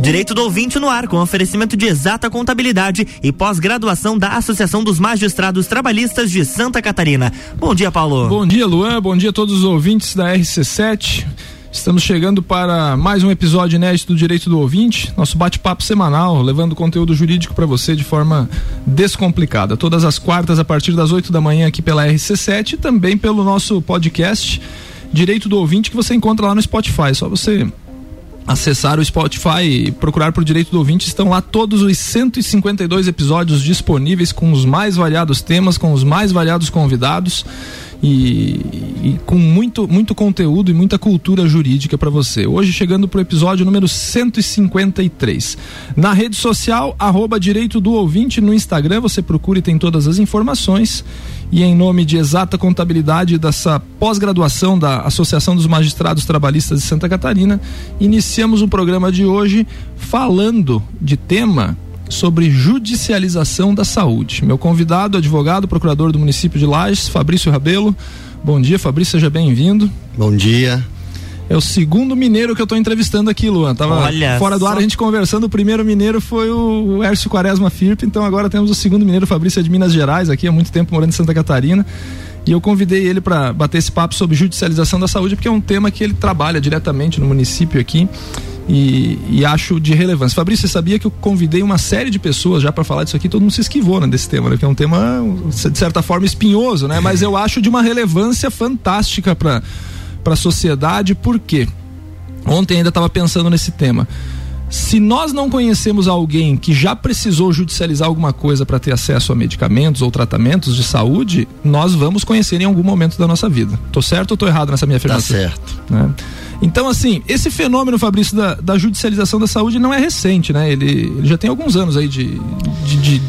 Direito do ouvinte no ar, com oferecimento de exata contabilidade e pós-graduação da Associação dos Magistrados Trabalhistas de Santa Catarina. Bom dia, Paulo. Bom dia, Luan. Bom dia a todos os ouvintes da RC7. Estamos chegando para mais um episódio inédito do Direito do Ouvinte, nosso bate-papo semanal, levando conteúdo jurídico para você de forma descomplicada. Todas as quartas, a partir das 8 da manhã, aqui pela RC7 e também pelo nosso podcast Direito do Ouvinte, que você encontra lá no Spotify. Só você acessar o Spotify e procurar por Direito do Ouvinte, estão lá todos os 152 episódios disponíveis com os mais variados temas, com os mais variados convidados e, e com muito, muito conteúdo e muita cultura jurídica para você. Hoje chegando para o episódio número 153. Na rede social, arroba Direito do Ouvinte no Instagram, você procura e tem todas as informações. E em nome de exata contabilidade dessa pós-graduação da Associação dos Magistrados Trabalhistas de Santa Catarina, iniciamos o programa de hoje falando de tema sobre judicialização da saúde. Meu convidado, advogado, procurador do município de Lages, Fabrício Rabelo. Bom dia, Fabrício, seja bem-vindo. Bom dia. É o segundo mineiro que eu estou entrevistando aqui, Luan. Tava Olha fora do só... ar a gente conversando. O primeiro mineiro foi o Hércio Quaresma Firpe, então agora temos o segundo mineiro, Fabrício de Minas Gerais, aqui há muito tempo morando em Santa Catarina. E eu convidei ele para bater esse papo sobre judicialização da saúde, porque é um tema que ele trabalha diretamente no município aqui e, e, acho de relevância. Fabrício, você sabia que eu convidei uma série de pessoas já para falar disso aqui, todo mundo se esquivou né, desse tema, né, que é um tema de certa forma espinhoso, né? Mas eu acho de uma relevância fantástica para para a sociedade, por quê? Ontem ainda estava pensando nesse tema. Se nós não conhecemos alguém que já precisou judicializar alguma coisa para ter acesso a medicamentos ou tratamentos de saúde, nós vamos conhecer em algum momento da nossa vida. Tô certo ou tô errado nessa minha afirmação? Tá certo. Né? Então, assim, esse fenômeno, Fabrício, da, da, judicialização da saúde não é recente, né? Ele, ele já tem alguns anos aí de, de, de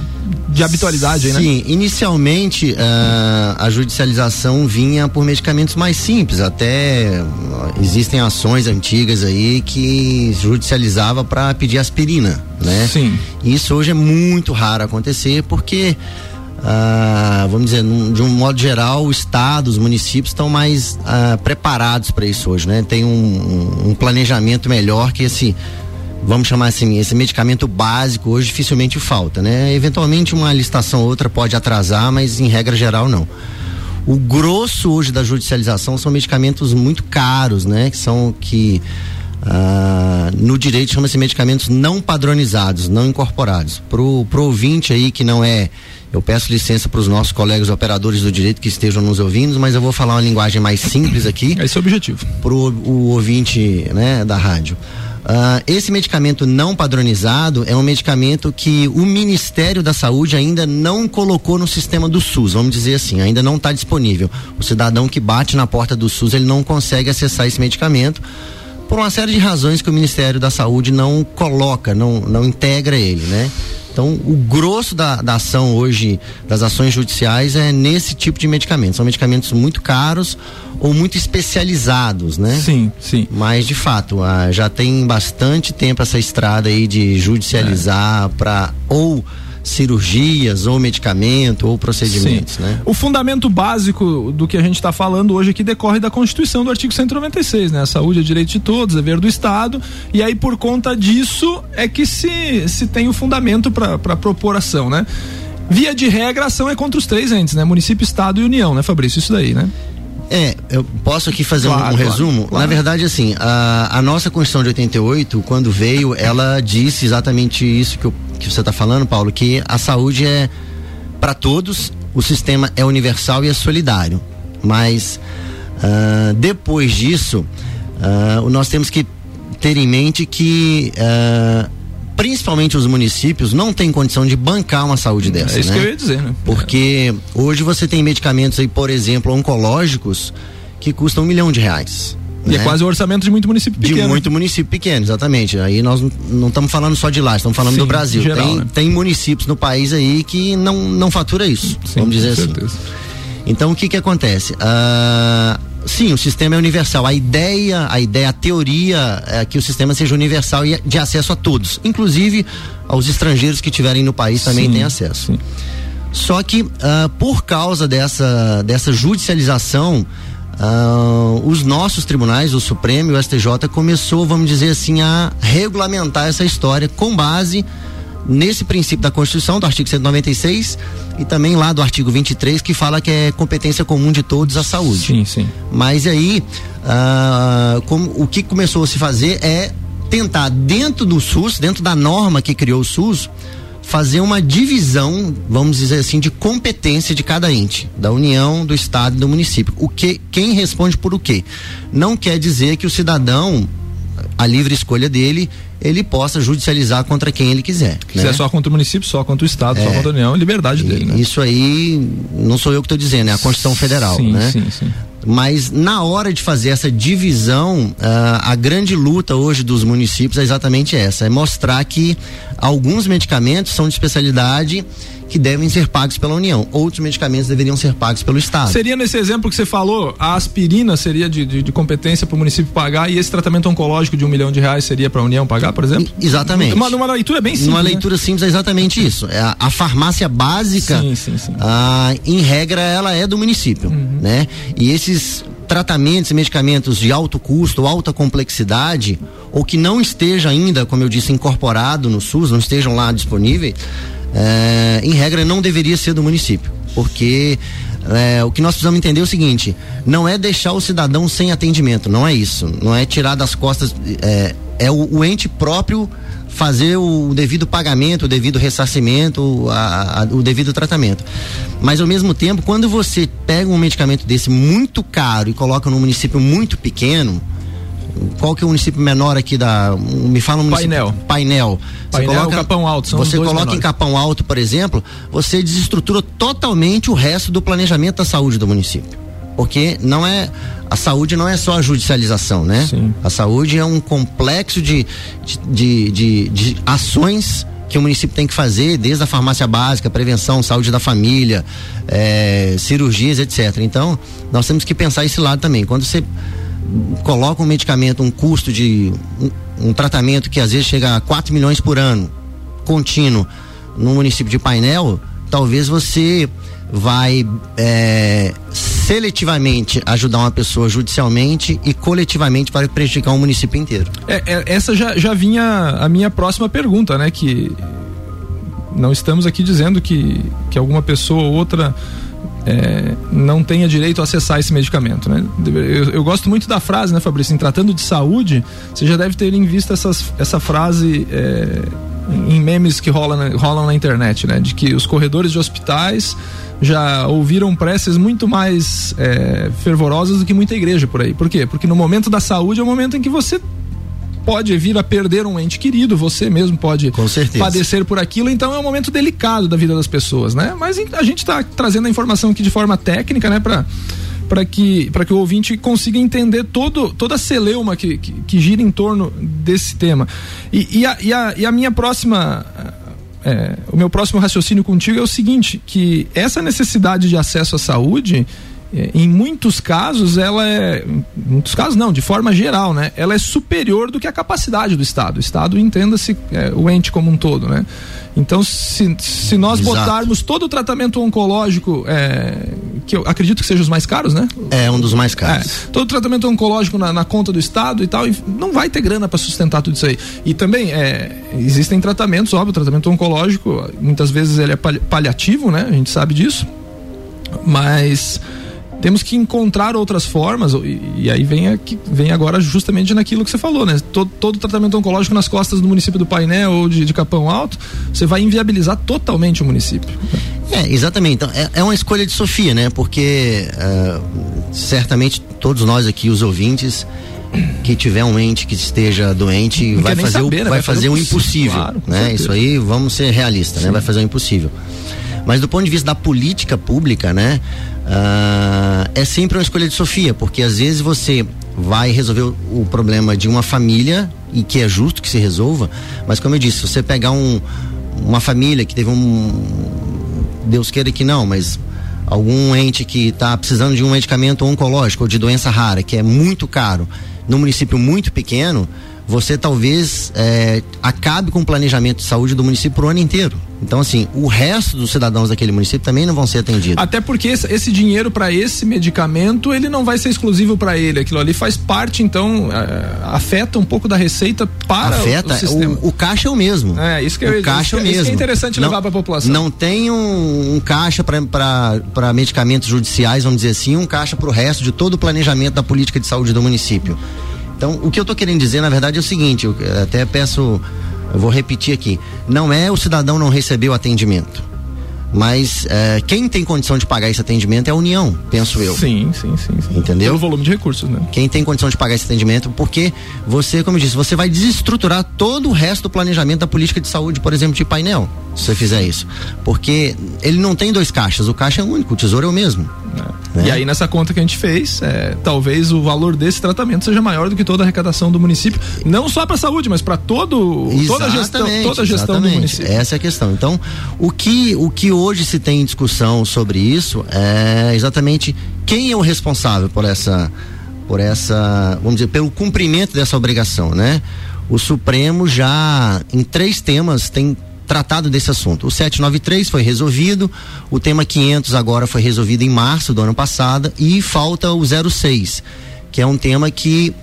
de habitualidade, Sim, né? Sim, inicialmente uh, a judicialização vinha por medicamentos mais simples, até existem ações antigas aí que judicializava para pedir aspirina, né? Sim. Isso hoje é muito raro acontecer porque Uh, vamos dizer, num, de um modo geral, o Estado, os municípios estão mais uh, preparados para isso hoje, né? Tem um, um, um, planejamento melhor que esse, vamos chamar assim, esse medicamento básico hoje dificilmente falta, né? Eventualmente uma licitação ou outra pode atrasar, mas em regra geral não. O grosso hoje da judicialização são medicamentos muito caros, né? Que são que Uh, no direito chama-se medicamentos não padronizados, não incorporados. Pro, pro ouvinte aí que não é eu peço licença para os nossos colegas operadores do direito que estejam nos ouvindo, mas eu vou falar uma linguagem mais simples aqui. Esse é o objetivo. Para o ouvinte né, da rádio. Uh, esse medicamento não padronizado é um medicamento que o Ministério da Saúde ainda não colocou no sistema do SUS, vamos dizer assim, ainda não está disponível. O cidadão que bate na porta do SUS, ele não consegue acessar esse medicamento por uma série de razões que o Ministério da Saúde não coloca, não, não integra ele, né? Então, o grosso da, da ação hoje, das ações judiciais, é nesse tipo de medicamentos. São medicamentos muito caros ou muito especializados, né? Sim, sim. Mas, de fato, ah, já tem bastante tempo essa estrada aí de judicializar é. para ou cirurgias ou medicamento ou procedimentos, Sim. né? O fundamento básico do que a gente está falando hoje aqui decorre da Constituição do artigo 196, né? A saúde é direito de todos, é dever do Estado, e aí por conta disso é que se, se tem o fundamento para propor ação, né? Via de regra, a ação é contra os três entes, né? Município, Estado e União, né, Fabrício? Isso daí, né? É, eu posso aqui fazer claro, um, um, resumo? Claro. Na verdade, assim, a, a, nossa Constituição de 88, quando veio, ela disse exatamente isso que, eu, que você está falando, Paulo, que a saúde é para todos, o sistema é universal e é solidário. Mas uh, depois disso, uh, nós temos que ter em mente que uh, principalmente os municípios, não tem condição de bancar uma saúde é dessa. É isso né? que eu ia dizer, né? Porque hoje você tem medicamentos aí, por exemplo, oncológicos, que custam um milhão de reais. E é né? é quase o orçamento de muito município pequeno. De muito município pequeno, exatamente. Aí nós não estamos falando só de lá, estamos falando Sim, do Brasil. Geral, tem, né? tem municípios no país aí que não, não fatura isso, Sim, vamos dizer assim. Certeza. Então o que que acontece? Uh, sim, o sistema é universal. A ideia, a ideia, a teoria é que o sistema seja universal e de acesso a todos, inclusive aos estrangeiros que estiverem no país também sim, têm acesso. Sim. Só que uh, por causa dessa, dessa judicialização, Uh, os nossos tribunais, o Supremo e o STJ, começou, vamos dizer assim, a regulamentar essa história com base nesse princípio da Constituição, do artigo 196, e também lá do artigo 23, que fala que é competência comum de todos a saúde. Sim, sim. Mas aí, uh, como, o que começou a se fazer é tentar, dentro do SUS, dentro da norma que criou o SUS, fazer uma divisão, vamos dizer assim, de competência de cada ente, da União, do Estado e do município. O que, quem responde por o quê? Não quer dizer que o cidadão, a livre escolha dele, ele possa judicializar contra quem ele quiser. Quiser né? só contra o município, só contra o Estado, é, só contra a União, liberdade dele. Né? Isso aí não sou eu que estou dizendo, é a Constituição Federal, sim, né? Sim, sim. Mas na hora de fazer essa divisão, uh, a grande luta hoje dos municípios é exatamente essa: é mostrar que alguns medicamentos são de especialidade que devem ser pagos pela União. Outros medicamentos deveriam ser pagos pelo Estado. Seria nesse exemplo que você falou, a aspirina seria de, de, de competência para o município pagar e esse tratamento oncológico de um milhão de reais seria para a União pagar, por exemplo? Exatamente. Uma, uma leitura bem simples. Uma né? leitura né? simples é exatamente isso. É a, a farmácia básica, sim, sim, sim. Ah, em regra, ela é do município, uhum. né? E esses tratamentos e medicamentos de alto custo, alta complexidade, ou que não esteja ainda, como eu disse, incorporado no SUS, não estejam lá disponíveis, é, em regra não deveria ser do município, porque é, o que nós precisamos entender é o seguinte: não é deixar o cidadão sem atendimento, não é isso, não é tirar das costas, é, é o, o ente próprio fazer o devido pagamento, o devido ressarcimento, a, a, o devido tratamento. Mas ao mesmo tempo, quando você pega um medicamento desse muito caro e coloca num município muito pequeno, qual que é o município menor aqui da. Me fala um município. Painel. Painel. Você Painel coloca, Capão Alto. São você coloca menores. em Capão Alto, por exemplo, você desestrutura totalmente o resto do planejamento da saúde do município. Porque não é. A saúde não é só a judicialização, né? Sim. A saúde é um complexo de, de, de, de ações que o município tem que fazer, desde a farmácia básica, prevenção, saúde da família, é, cirurgias, etc. Então, nós temos que pensar esse lado também. Quando você coloca um medicamento, um custo de um, um tratamento que às vezes chega a 4 milhões por ano, contínuo, no município de Painel, talvez você vai é, seletivamente ajudar uma pessoa judicialmente e coletivamente vai prejudicar um município inteiro. É, é, essa já, já vinha a minha próxima pergunta, né? Que não estamos aqui dizendo que, que alguma pessoa ou outra é, não tenha direito a acessar esse medicamento. Né? Eu, eu, gosto muito da frase, né, Fabrício? Em tratando de saúde, você já deve ter em vista essas, essa frase é, em memes que rolam na, rolam na internet, né? De que os corredores de hospitais já ouviram preces muito mais é, fervorosas do que muita igreja por aí. Por quê? Porque no momento da saúde é o momento em que você pode vir a perder um ente querido, você mesmo pode padecer por aquilo, então é um momento delicado da vida das pessoas, né? Mas a gente está trazendo a informação aqui de forma técnica, né, para para que, para que o ouvinte consiga entender todo, toda a celeuma que, que, que gira em torno desse tema. E, e, a, e, a, e a minha próxima. É, o meu próximo raciocínio contigo é o seguinte: que essa necessidade de acesso à saúde em muitos casos ela é muitos casos não de forma geral né ela é superior do que a capacidade do estado. O estado entenda-se é, o ente como um todo né. Então se, se nós Exato. botarmos todo o tratamento oncológico é, que eu acredito que seja os mais caros né? É um dos mais caros. É, todo o tratamento oncológico na, na, conta do estado e tal e não vai ter grana para sustentar tudo isso aí. E também é, existem tratamentos óbvio o tratamento oncológico muitas vezes ele é paliativo né a gente sabe disso mas temos que encontrar outras formas, e, e aí vem, aqui, vem agora justamente naquilo que você falou, né? Todo, todo tratamento oncológico nas costas do município do Painel ou de, de Capão Alto, você vai inviabilizar totalmente o município. É, exatamente. Então, é, é uma escolha de Sofia, né? Porque uh, certamente todos nós aqui, os ouvintes, que tiver um ente que esteja doente vai fazer, saber, o, né? vai, vai fazer, fazer o impossível, claro, né? Isso aí, vamos ser realistas, né? Vai fazer o impossível. Mas do ponto de vista da política pública, né? Uh, é sempre uma escolha de Sofia, porque às vezes você vai resolver o, problema de uma família e que é justo que se resolva, mas como eu disse, se você pegar um, uma família que teve um Deus queira que não, mas algum ente que está precisando de um medicamento oncológico ou de doença rara que é muito caro, num município muito pequeno, você talvez é, acabe com o planejamento de saúde do município por ano inteiro. Então, assim, o resto dos cidadãos daquele município também não vão ser atendidos. Até porque esse, esse dinheiro para esse medicamento, ele não vai ser exclusivo para ele. Aquilo ali faz parte, então, é, afeta um pouco da receita para afeta, o sistema. O, o caixa é o mesmo. É, isso que, o eu, caixa isso, é o mesmo. Isso é interessante não, levar para a população. Não tem um, um caixa para medicamentos judiciais, vamos dizer assim, um caixa para o resto de todo o planejamento da política de saúde do município. Então, o que eu estou querendo dizer, na verdade, é o seguinte, eu até peço eu vou repetir aqui. Não é o cidadão não receber o atendimento. Mas é, quem tem condição de pagar esse atendimento é a União, penso eu. Sim, sim, sim. sim. Entendeu? Pelo volume de recursos, né? Quem tem condição de pagar esse atendimento, porque você, como eu disse, você vai desestruturar todo o resto do planejamento da política de saúde, por exemplo, de painel, se você fizer isso. Porque ele não tem dois caixas, o caixa é único, o tesouro é o mesmo. É. Né? E aí, nessa conta que a gente fez, é, talvez o valor desse tratamento seja maior do que toda a arrecadação do município, não só para a saúde, mas para todo toda a gestão, toda a gestão do município. Essa é a questão. Então, o que o que hoje se tem em discussão sobre isso é exatamente quem é o responsável por essa por essa, vamos dizer, pelo cumprimento dessa obrigação, né? O Supremo já em três temas tem tratado desse assunto. O 793 foi resolvido, o tema 500 agora foi resolvido em março do ano passado e falta o 06, que é um tema que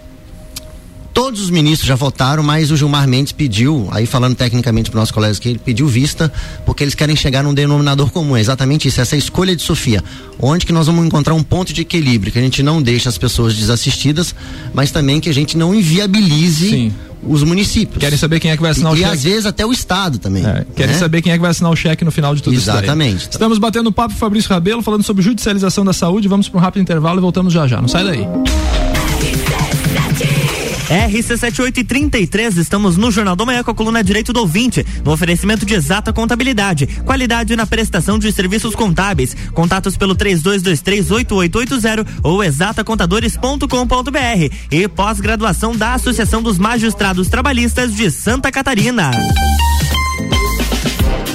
todos os ministros já votaram, mas o Gilmar Mendes pediu, aí falando tecnicamente para nossos colegas que ele pediu vista, porque eles querem chegar num denominador comum, é exatamente isso, essa escolha de Sofia, onde que nós vamos encontrar um ponto de equilíbrio, que a gente não deixe as pessoas desassistidas, mas também que a gente não inviabilize Sim os municípios. Querem saber quem é que vai assinar e, o cheque. E às vezes até o Estado também. É, querem né? saber quem é que vai assinar o cheque no final de tudo Exatamente. isso. Exatamente. Estamos batendo papo com Fabrício Rabelo, falando sobre judicialização da saúde. Vamos para um rápido intervalo e voltamos já já. Não sai daí. RC7833, estamos no Jornal do Manhã com a coluna Direito do Ouvinte, no oferecimento de exata contabilidade, qualidade na prestação de serviços contábeis. Contatos pelo 32238880 ou exatacontadores.com.br e pós-graduação da Associação dos Magistrados Trabalhistas de Santa Catarina.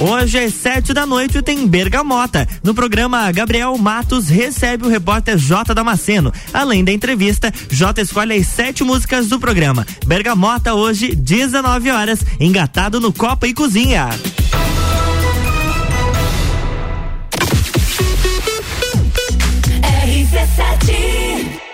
Hoje às sete da noite tem Bergamota. No programa, Gabriel Matos recebe o repórter J Damasceno. Além da entrevista, J escolhe as sete músicas do programa. Bergamota hoje, 19 horas, engatado no Copa e Cozinha. RC7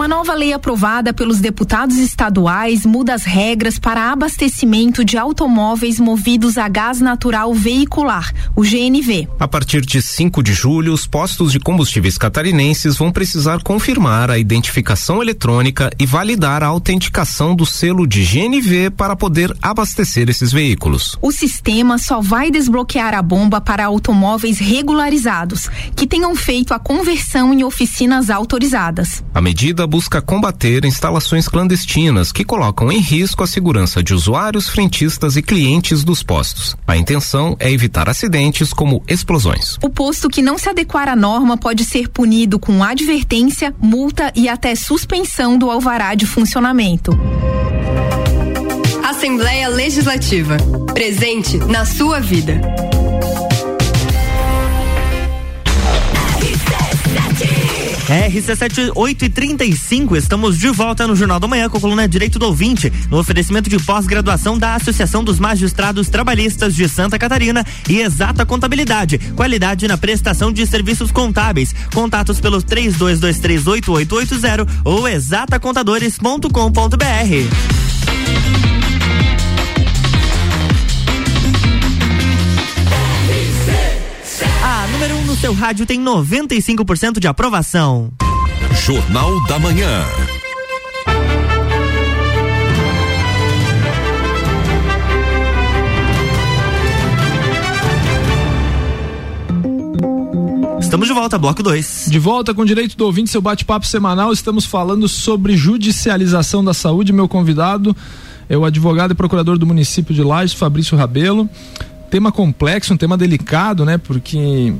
Uma nova lei aprovada pelos deputados estaduais muda as regras para abastecimento de automóveis movidos a gás natural veicular, o GNV. A partir de 5 de julho, os postos de combustíveis catarinenses vão precisar confirmar a identificação eletrônica e validar a autenticação do selo de GNV para poder abastecer esses veículos. O sistema só vai desbloquear a bomba para automóveis regularizados, que tenham feito a conversão em oficinas autorizadas. A medida busca combater instalações clandestinas que colocam em risco a segurança de usuários, frentistas e clientes dos postos. A intenção é evitar acidentes como explosões. O posto que não se adequar à norma pode ser punido com advertência, multa e até suspensão do alvará de funcionamento. Assembleia Legislativa. Presente na sua vida. RC7 8 e 35 estamos de volta no Jornal da Manhã com a coluna Direito do Ouvinte, no oferecimento de pós-graduação da Associação dos Magistrados Trabalhistas de Santa Catarina e Exata Contabilidade, qualidade na prestação de serviços contábeis. Contatos pelos 32238880 ou exatacontadores.com.br. seu rádio tem 95% de aprovação. Jornal da Manhã. Estamos de volta, bloco 2. De volta com direito do ouvinte, seu bate-papo semanal. Estamos falando sobre judicialização da saúde. Meu convidado é o advogado e procurador do município de Lages, Fabrício Rabelo. Tema complexo, um tema delicado, né? Porque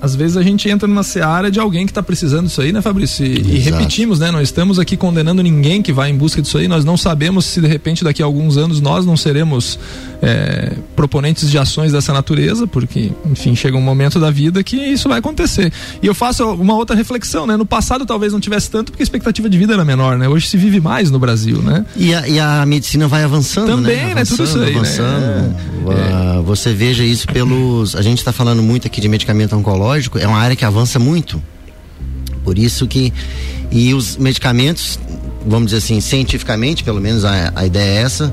às vezes a gente entra numa seara de alguém que está precisando disso aí, né, Fabrício? E, e, repetimos, né? Não estamos aqui condenando ninguém que vai em busca disso aí. Nós não sabemos se de repente daqui a alguns anos nós não seremos é, proponentes de ações dessa natureza, porque, enfim, chega um momento da vida que isso vai acontecer. E eu faço uma outra reflexão, né? No passado talvez não tivesse tanto porque a expectativa de vida era menor, né? Hoje se vive mais no Brasil, né? E a, e a medicina vai avançando, Também, né? né? Tudo isso aí, avançando. né? É. Você veja isso pelos. A gente está falando muito aqui de medicamento oncológico é uma área que avança muito. Por isso que. E os medicamentos, vamos dizer assim, cientificamente, pelo menos a, a ideia é essa,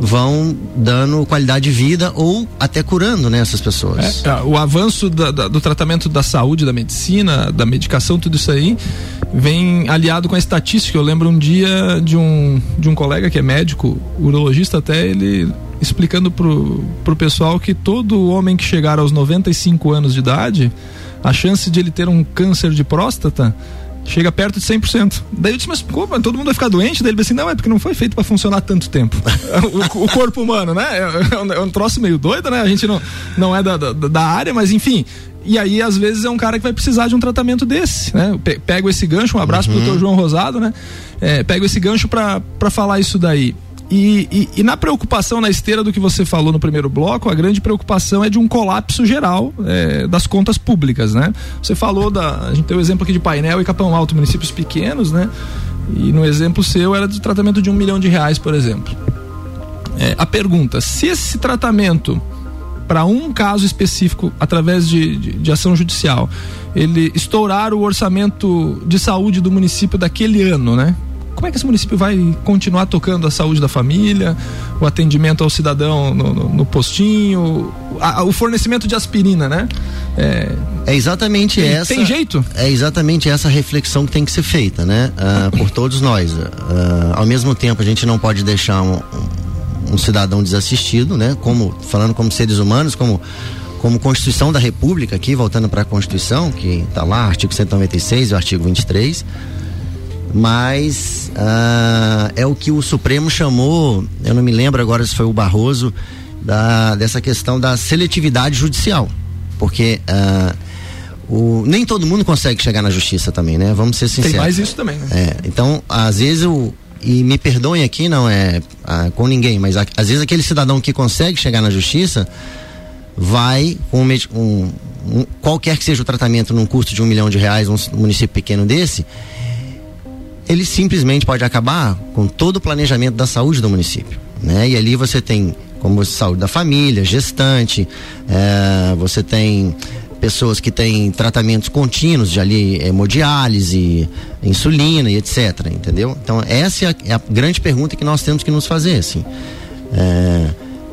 vão dando qualidade de vida ou até curando né, essas pessoas. É, o avanço da, da, do tratamento da saúde, da medicina, da medicação, tudo isso aí vem aliado com a estatística. Eu lembro um dia de um, de um colega que é médico, urologista até, ele explicando pro, pro pessoal que todo homem que chegar aos 95 anos de idade, a chance de ele ter um câncer de próstata chega perto de 100%. Daí eu disse, mas? Todo mundo vai ficar doente? Daí ele disse assim, não, é porque não foi feito para funcionar tanto tempo. o, o, corpo humano, né? É, é, um, é, um, troço meio doido, né? A gente não, não é da, da, da área, mas enfim. E aí, às vezes, é um cara que vai precisar de um tratamento desse, né? Pego esse gancho, um abraço uhum. pro doutor João Rosado, né? É, pego esse gancho para falar isso daí. E, e, e, na preocupação, na esteira do que você falou no primeiro bloco, a grande preocupação é de um colapso geral é, das contas públicas, né? Você falou da. A gente tem o exemplo aqui de Painel e Capão Alto, municípios pequenos, né? E no exemplo seu era de tratamento de um milhão de reais, por exemplo. É, a pergunta: se esse tratamento para um caso específico através de, de, de, ação judicial ele estourar o orçamento de saúde do município daquele ano, né? Como é que esse município vai continuar tocando a saúde da família, o atendimento ao cidadão no, no, no postinho, a, o fornecimento de aspirina, né? É, é exatamente tem, essa. Tem jeito? É exatamente essa reflexão que tem que ser feita, né? Uh, por todos nós. Uh, ao mesmo tempo, a gente não pode deixar um, um, um cidadão desassistido, né? Como falando como seres humanos, como como Constituição da República, aqui voltando para a Constituição, que está lá, artigo 196 e o artigo 23 mas uh, é o que o Supremo chamou, eu não me lembro agora se foi o Barroso, da, dessa questão da seletividade judicial. Porque uh, o, nem todo mundo consegue chegar na justiça também, né? Vamos ser sinceros. Tem mais isso também, né? É, então, às vezes o. E me perdoem aqui, não é uh, com ninguém, mas a, às vezes aquele cidadão que consegue chegar na justiça vai com um, um, um, qualquer que seja o tratamento num custo de um milhão de reais, um município pequeno desse, ele simplesmente pode acabar com todo o planejamento da saúde do município. Né? E ali você tem como saúde da família, gestante, é, você tem pessoas que têm tratamentos contínuos de ali hemodiálise, insulina e etc. Entendeu? Então essa é a, é a grande pergunta que nós temos que nos fazer, assim. É,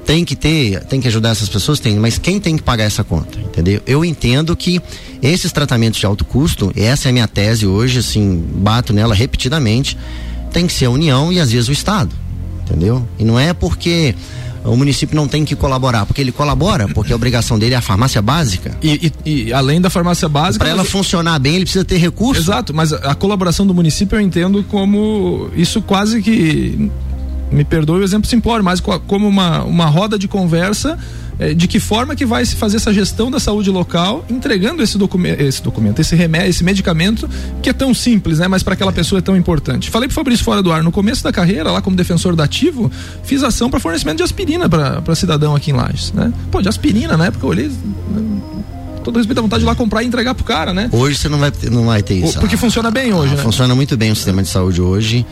tem que ter, tem que ajudar essas pessoas, tem, mas quem tem que pagar essa conta, entendeu? Eu entendo que esses tratamentos de alto custo, essa é a minha tese hoje, assim, bato nela repetidamente, tem que ser a União e às vezes o Estado, entendeu? E não é porque o município não tem que colaborar, porque ele colabora, porque a obrigação dele é a farmácia básica. E, e, e além da farmácia básica. Para ela mas... funcionar bem, ele precisa ter recursos. Exato, mas a colaboração do município eu entendo como isso quase que me perdoe o exemplo simplório, mas como uma, uma roda de conversa é, de que forma que vai se fazer essa gestão da saúde local, entregando esse documento, esse documento, esse remédio, esse medicamento que é tão simples, né? Mas para aquela pessoa é tão importante. Falei pro Fabrício fora do ar, no começo da carreira, lá como defensor da ativo, fiz ação para fornecimento de aspirina para cidadão aqui em Lages, né? Pô, de aspirina, na época eu olhei todo respeito, dá vontade de ir lá comprar e entregar pro cara, né? Hoje você não vai ter, não vai ter isso. Porque funciona bem hoje, ah, né? Funciona muito bem o sistema de saúde hoje.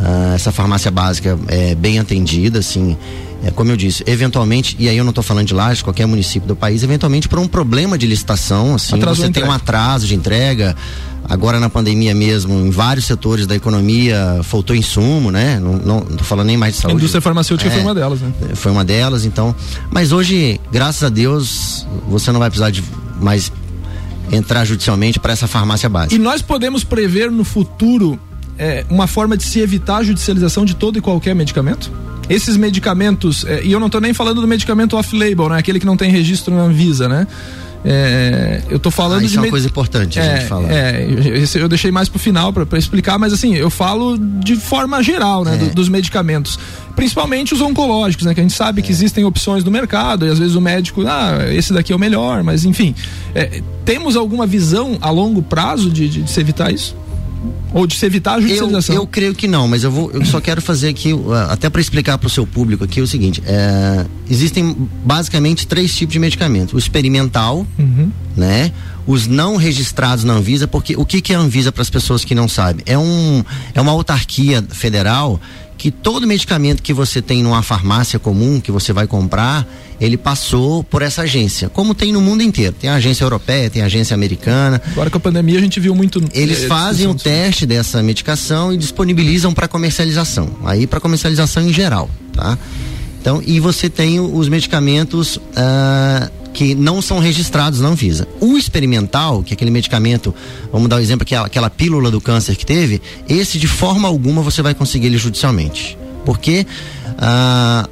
Ah, essa farmácia básica é bem atendida, assim. É, como eu disse, eventualmente, e aí eu não estou falando de Lages, qualquer município do país, eventualmente por um problema de licitação, assim, Atrasou a você tem um atraso de entrega. Agora na pandemia mesmo, em vários setores da economia, faltou insumo, né? Não, tô falando nem mais de A saúde. indústria farmacêutica É. foi uma delas, né? Foi uma delas, então. Mas hoje, graças a Deus, você não vai precisar de mais entrar judicialmente para essa farmácia básica. E nós podemos prever no futuro é, uma forma de se evitar a judicialização de todo e qualquer medicamento? Esses medicamentos, é, e eu não estou nem falando do medicamento off-label, né? Aquele que não tem registro na Anvisa, né? É, eu tô falando Ah, isso de é uma coisa importante a é, gente falar. É, esse eu deixei mais pro final para explicar, mas assim, eu falo de forma geral, né, É. do- dos medicamentos. Principalmente os oncológicos, né, que a gente sabe É. que existem opções no mercado e às vezes o médico, ah, esse daqui é o melhor, mas enfim. é, temos alguma visão a longo prazo de, de, de se evitar isso? Ou de se evitar a Eu, judicialização? eu creio que não, mas eu vou, eu só quero fazer aqui, até para explicar para o seu público aqui o seguinte: é, existem basicamente três tipos de medicamento: o experimental, Uhum. né? Os não registrados na Anvisa, porque o que, que é a Anvisa para as pessoas que não sabem? É, um, é uma autarquia federal que todo medicamento que você tem numa farmácia comum, que você vai comprar, ele passou por essa agência. Como tem no mundo inteiro. Tem a agência europeia, tem a agência americana. Agora com a pandemia a gente viu muito. Eles eh, fazem o discussão teste dessa medicação e disponibilizam para comercialização. Aí para comercialização em geral, tá? Então, e você tem os medicamentos ah, que não são registrados na Anvisa. O experimental, que é aquele medicamento, vamos dar o exemplo, aquela, aquela pílula do câncer que teve, esse de forma alguma você vai conseguir ele judicialmente. Porque ah,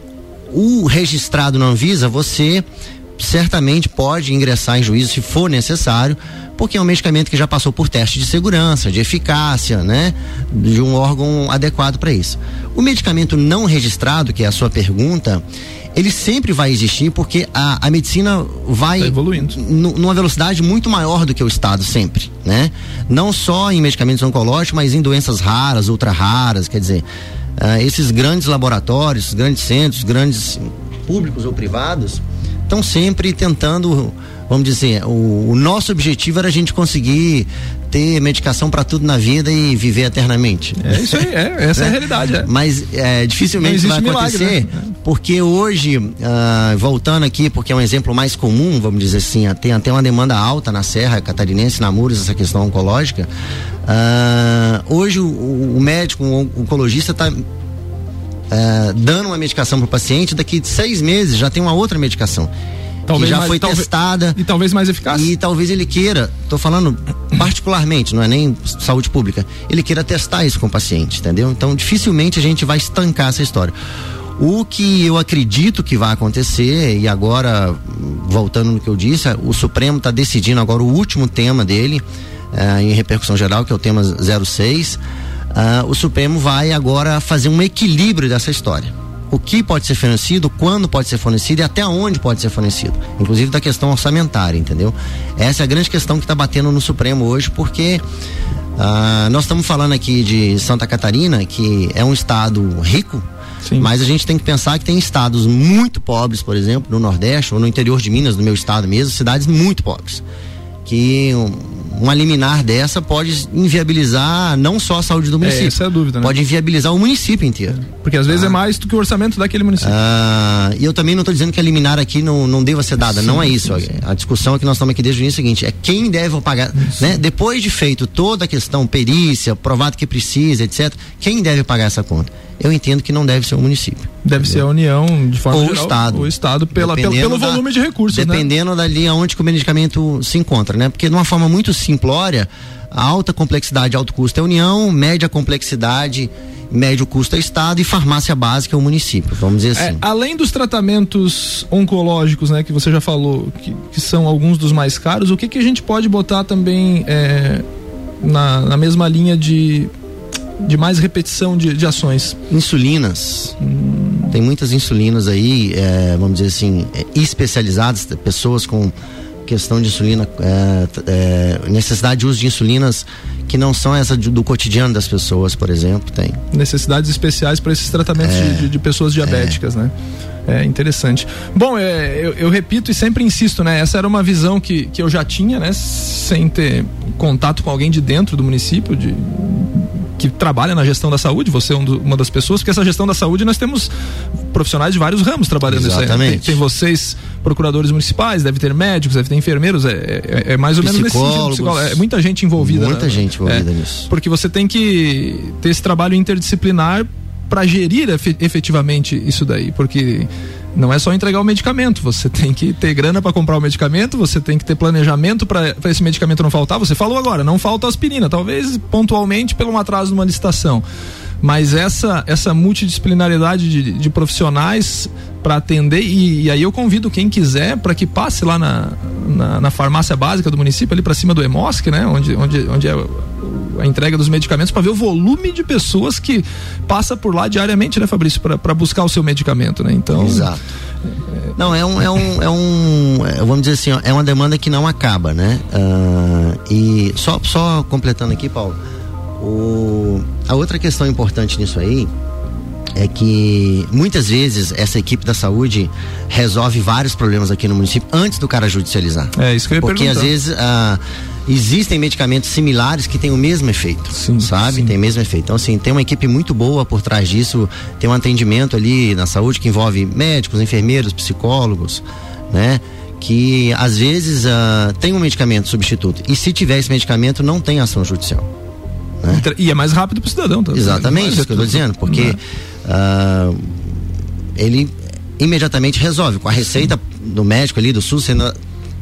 o registrado na Anvisa, você certamente pode ingressar em juízo se for necessário, porque é um medicamento que já passou por teste de segurança, de eficácia, né? De um órgão adequado para isso. O medicamento não registrado, que é a sua pergunta, ele sempre vai existir porque a, a medicina vai Tá evoluindo. nu- numa velocidade muito maior do que o Estado sempre, né? Não só em medicamentos oncológicos, mas em doenças raras, ultra raras, quer dizer, ah, esses grandes laboratórios, grandes centros, grandes públicos ou privados, estão sempre tentando, vamos dizer, o, o nosso objetivo era a gente conseguir ter medicação para tudo na vida e viver eternamente. É isso aí, é, essa é a realidade. É. Mas é, dificilmente vai existe milagre, acontecer, né? porque hoje, ah, voltando aqui, porque é um exemplo mais comum, vamos dizer assim, tem até uma demanda alta na Serra Catarinense, na Mures, essa questão oncológica. ah, hoje o, o médico, o oncologista está dando uma medicação para o paciente, daqui de seis meses já tem uma outra medicação. Talvez que já mais- foi talvez- testada. E talvez mais eficaz. E talvez ele queira, tô falando particularmente, não é nem saúde pública, ele queira testar isso com o paciente, entendeu? Então dificilmente a gente vai estancar essa história. O que eu acredito que vai acontecer, e agora, voltando no que eu disse, o Supremo está decidindo agora o último tema dele, eh, em repercussão geral, que é o tema 06. Ah, o Supremo vai agora fazer um equilíbrio dessa história o que pode ser fornecido, quando pode ser fornecido e até onde pode ser fornecido. Inclusive da questão orçamentária, entendeu? Essa é a grande questão que está batendo no Supremo hoje, porque ah, nós estamos falando aqui de Santa Catarina, que é um estado rico. Sim. Mas a gente tem que pensar que tem estados muito pobres, por exemplo, no Nordeste ou no interior de Minas, no meu estado mesmo, cidades muito pobres. Que um, uma liminar dessa pode inviabilizar não só a saúde do município, essa é a dúvida, né? pode inviabilizar o município inteiro. Porque às vezes é mais do que o orçamento daquele município. Ah, e eu também não estou dizendo que a liminar aqui não, não deva ser dada, não é isso. A discussão que nós estamos aqui desde o início é o seguinte: é quem deve pagar. Né? Depois de feito toda a questão, perícia, provado que precisa, etc., quem deve pagar essa conta? Eu entendo que não deve ser o município. Deve ser a União, de forma Ou o geral, Estado. O Estado, pela, pelo, Dependendo pelo da- volume de recursos, né? Dependendo dali aonde o medicamento se encontra, né? Porque de uma forma muito simplória, a alta complexidade alto custo é a União, média complexidade, médio custo é Estado e farmácia básica é o município, vamos dizer É, assim. além dos tratamentos oncológicos, né, que você já falou, que, que são alguns dos mais caros, o que, que a gente pode botar também é, na, na mesma linha de, de mais repetição de, de ações? Insulinas. Tem muitas insulinas aí, é, vamos dizer assim, é, especializadas, pessoas com questão de insulina, é, é, necessidade de uso de insulinas que não são essa do cotidiano das pessoas, por exemplo, tem. Necessidades especiais para esses tratamentos É. de, de- pessoas diabéticas, né? É interessante. Bom, é, eu, eu, repito e sempre insisto, né? Essa era uma visão que, que eu já tinha, né? Sem ter contato com alguém de dentro do município, de, que trabalha na gestão da saúde, você é um do, uma das pessoas, porque essa gestão da saúde nós temos profissionais de vários ramos trabalhando Exatamente. isso aí. Tem, tem, vocês, procuradores municipais, deve ter médicos, deve ter enfermeiros, é, é, é mais ou menos nesse sentido. É muita gente envolvida. Muita né? gente envolvida nisso. Porque você tem que ter esse trabalho interdisciplinar para gerir efetivamente isso daí, porque não é só entregar o medicamento, você tem que ter grana para comprar o medicamento, você tem que ter planejamento para esse medicamento não faltar. Você falou agora, não falta aspirina, talvez pontualmente pelo atraso numa licitação. Mas essa, essa multidisciplinaridade de, de profissionais para atender, e, e, aí eu convido quem quiser para que passe lá na, na, na, farmácia básica do município, ali para cima do EMOSC, né? Onde, onde, onde é a entrega dos medicamentos para ver o volume de pessoas que passa por lá diariamente, né, Fabrício, para buscar o seu medicamento, né? Então. Exato. Não, é um, é um, é um, é, vamos dizer assim, é uma demanda que não acaba, né? Uh, e só, só completando aqui, Paulo, o, a outra questão importante nisso aí é que muitas vezes essa equipe da saúde resolve vários problemas aqui no município antes do cara judicializar. É isso que eu ia Porque perguntar. às vezes uh, existem medicamentos similares que têm o mesmo efeito, sim, sabe? Sim. Tem o mesmo efeito. Então, assim, tem uma equipe muito boa por trás disso, tem um atendimento ali na saúde que envolve médicos, enfermeiros, psicólogos, né? Que às vezes uh, tem um medicamento substituto. E se tiver esse medicamento, não tem ação judicial. Né? E é mais rápido para o cidadão. Tá? Exatamente, isso que eu estou dizendo, porque uh, ele imediatamente resolve com a receita do médico ali, do SUS, sendo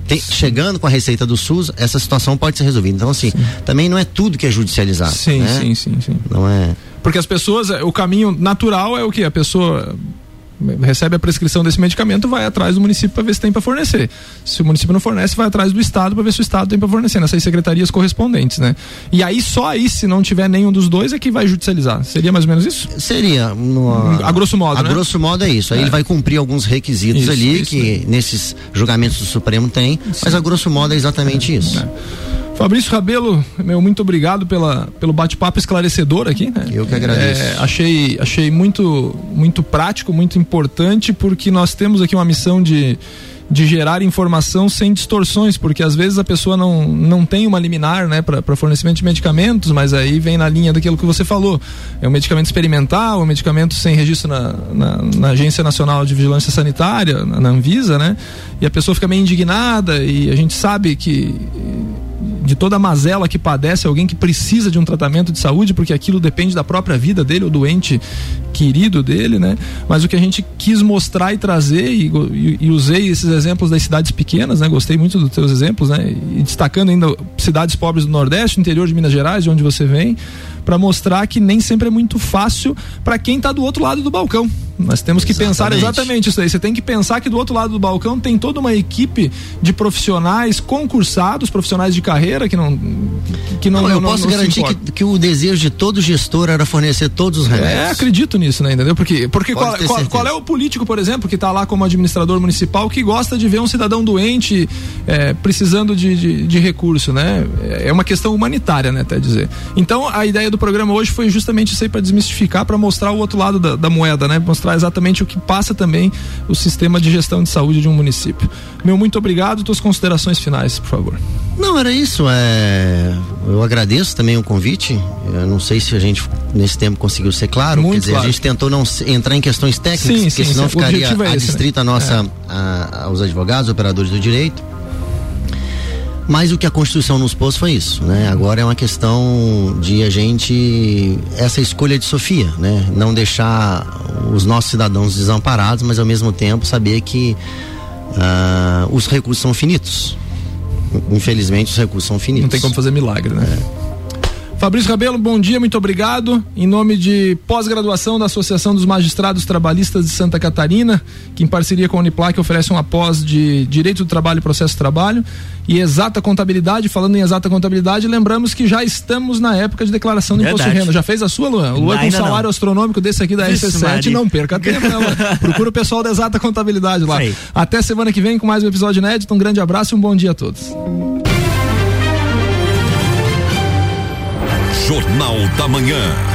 tem, chegando com a receita do SUS, essa situação pode ser resolvida. Então, assim, sim. também não é tudo que é judicializado. Sim, né? sim, sim, sim. Não é. Porque as pessoas, o caminho natural é o que? A pessoa recebe a prescrição desse medicamento, vai atrás do município para ver se tem para fornecer. Se o município não fornece, vai atrás do estado para ver se o estado tem para fornecer nessas secretarias correspondentes, né? E aí só aí, se não tiver nenhum dos dois, é que vai judicializar. Seria mais ou menos isso? Seria, no, a grosso modo, A né? grosso modo é isso. Aí é. ele vai cumprir alguns requisitos isso, ali isso, que né? nesses julgamentos do Supremo tem, Sim. mas a grosso modo é exatamente é, isso. É. Fabrício Rabelo, meu muito obrigado pela, pelo bate-papo esclarecedor aqui. Né? Eu que agradeço. É, achei achei muito, muito prático, muito importante, porque nós temos aqui uma missão de, de gerar informação sem distorções, porque às vezes a pessoa não, não tem uma liminar né, para fornecimento de medicamentos, mas aí vem na linha daquilo que você falou. É um medicamento experimental, é um medicamento sem registro na, na, na Agência Nacional de Vigilância Sanitária, na, na Anvisa, né? E a pessoa fica meio indignada e a gente sabe que de toda a mazela que padece alguém que precisa de um tratamento de saúde, porque aquilo depende da própria vida dele, o doente querido dele, né? Mas o que a gente quis mostrar e trazer, e, e, e usei esses exemplos das cidades pequenas, né? Gostei muito dos teus exemplos, né? E destacando ainda cidades pobres do Nordeste, interior de Minas Gerais, de onde você vem, para mostrar que nem sempre é muito fácil para quem está do outro lado do balcão. Nós temos que exatamente. pensar exatamente isso aí. Você tem que pensar que do outro lado do balcão tem toda uma equipe de profissionais concursados, profissionais de carreira que não que não. não eu não, posso não garantir que, que, o desejo de todo gestor era fornecer todos os remédios. É, acredito nisso, né? Entendeu? Porque porque qual, qual, qual, é o político, por exemplo, que está lá como administrador municipal que gosta de ver um cidadão doente é, precisando de, de, de, recurso, né? É uma questão humanitária, né? Até dizer. Então a ideia do programa hoje foi justamente isso aí para desmistificar, para mostrar o outro lado da, da moeda, né? Mostrar mostrar exatamente o que passa também o sistema de gestão de saúde de um município. Meu muito obrigado, tuas considerações finais, por favor. Não, era isso. É... Eu agradeço também o convite. Eu não sei se a gente nesse tempo conseguiu ser claro. Muito Quer dizer, claro. a gente tentou não entrar em questões técnicas, sim, porque sim, senão sim. ficaria é adstrita né? nossa, é. a, aos advogados, operadores do direito. Mas o que a Constituição nos pôs foi isso, né? Agora é uma questão de a gente essa escolha de Sofia, né? Não deixar os nossos cidadãos desamparados, mas ao mesmo tempo saber que uh, os recursos são finitos. Infelizmente os recursos são finitos. Não tem como fazer milagre, né? É. Fabrício Rabelo, bom dia, muito obrigado. Em nome de pós-graduação da Associação dos Magistrados Trabalhistas de Santa Catarina, que em parceria com a Uniplac oferece uma pós de Direito do Trabalho e Processo do Trabalho e Exata Contabilidade. Falando em Exata Contabilidade, lembramos que já estamos na época de declaração do Imposto de Renda. Já fez a sua, Luan? Luan com um salário não. astronômico desse aqui da Vixe, RC7, não perca tempo, né, Luan? Procura o pessoal da Exata Contabilidade lá. Até semana que vem com mais um episódio inédito. Um grande abraço e um bom dia a todos. Jornal da Manhã.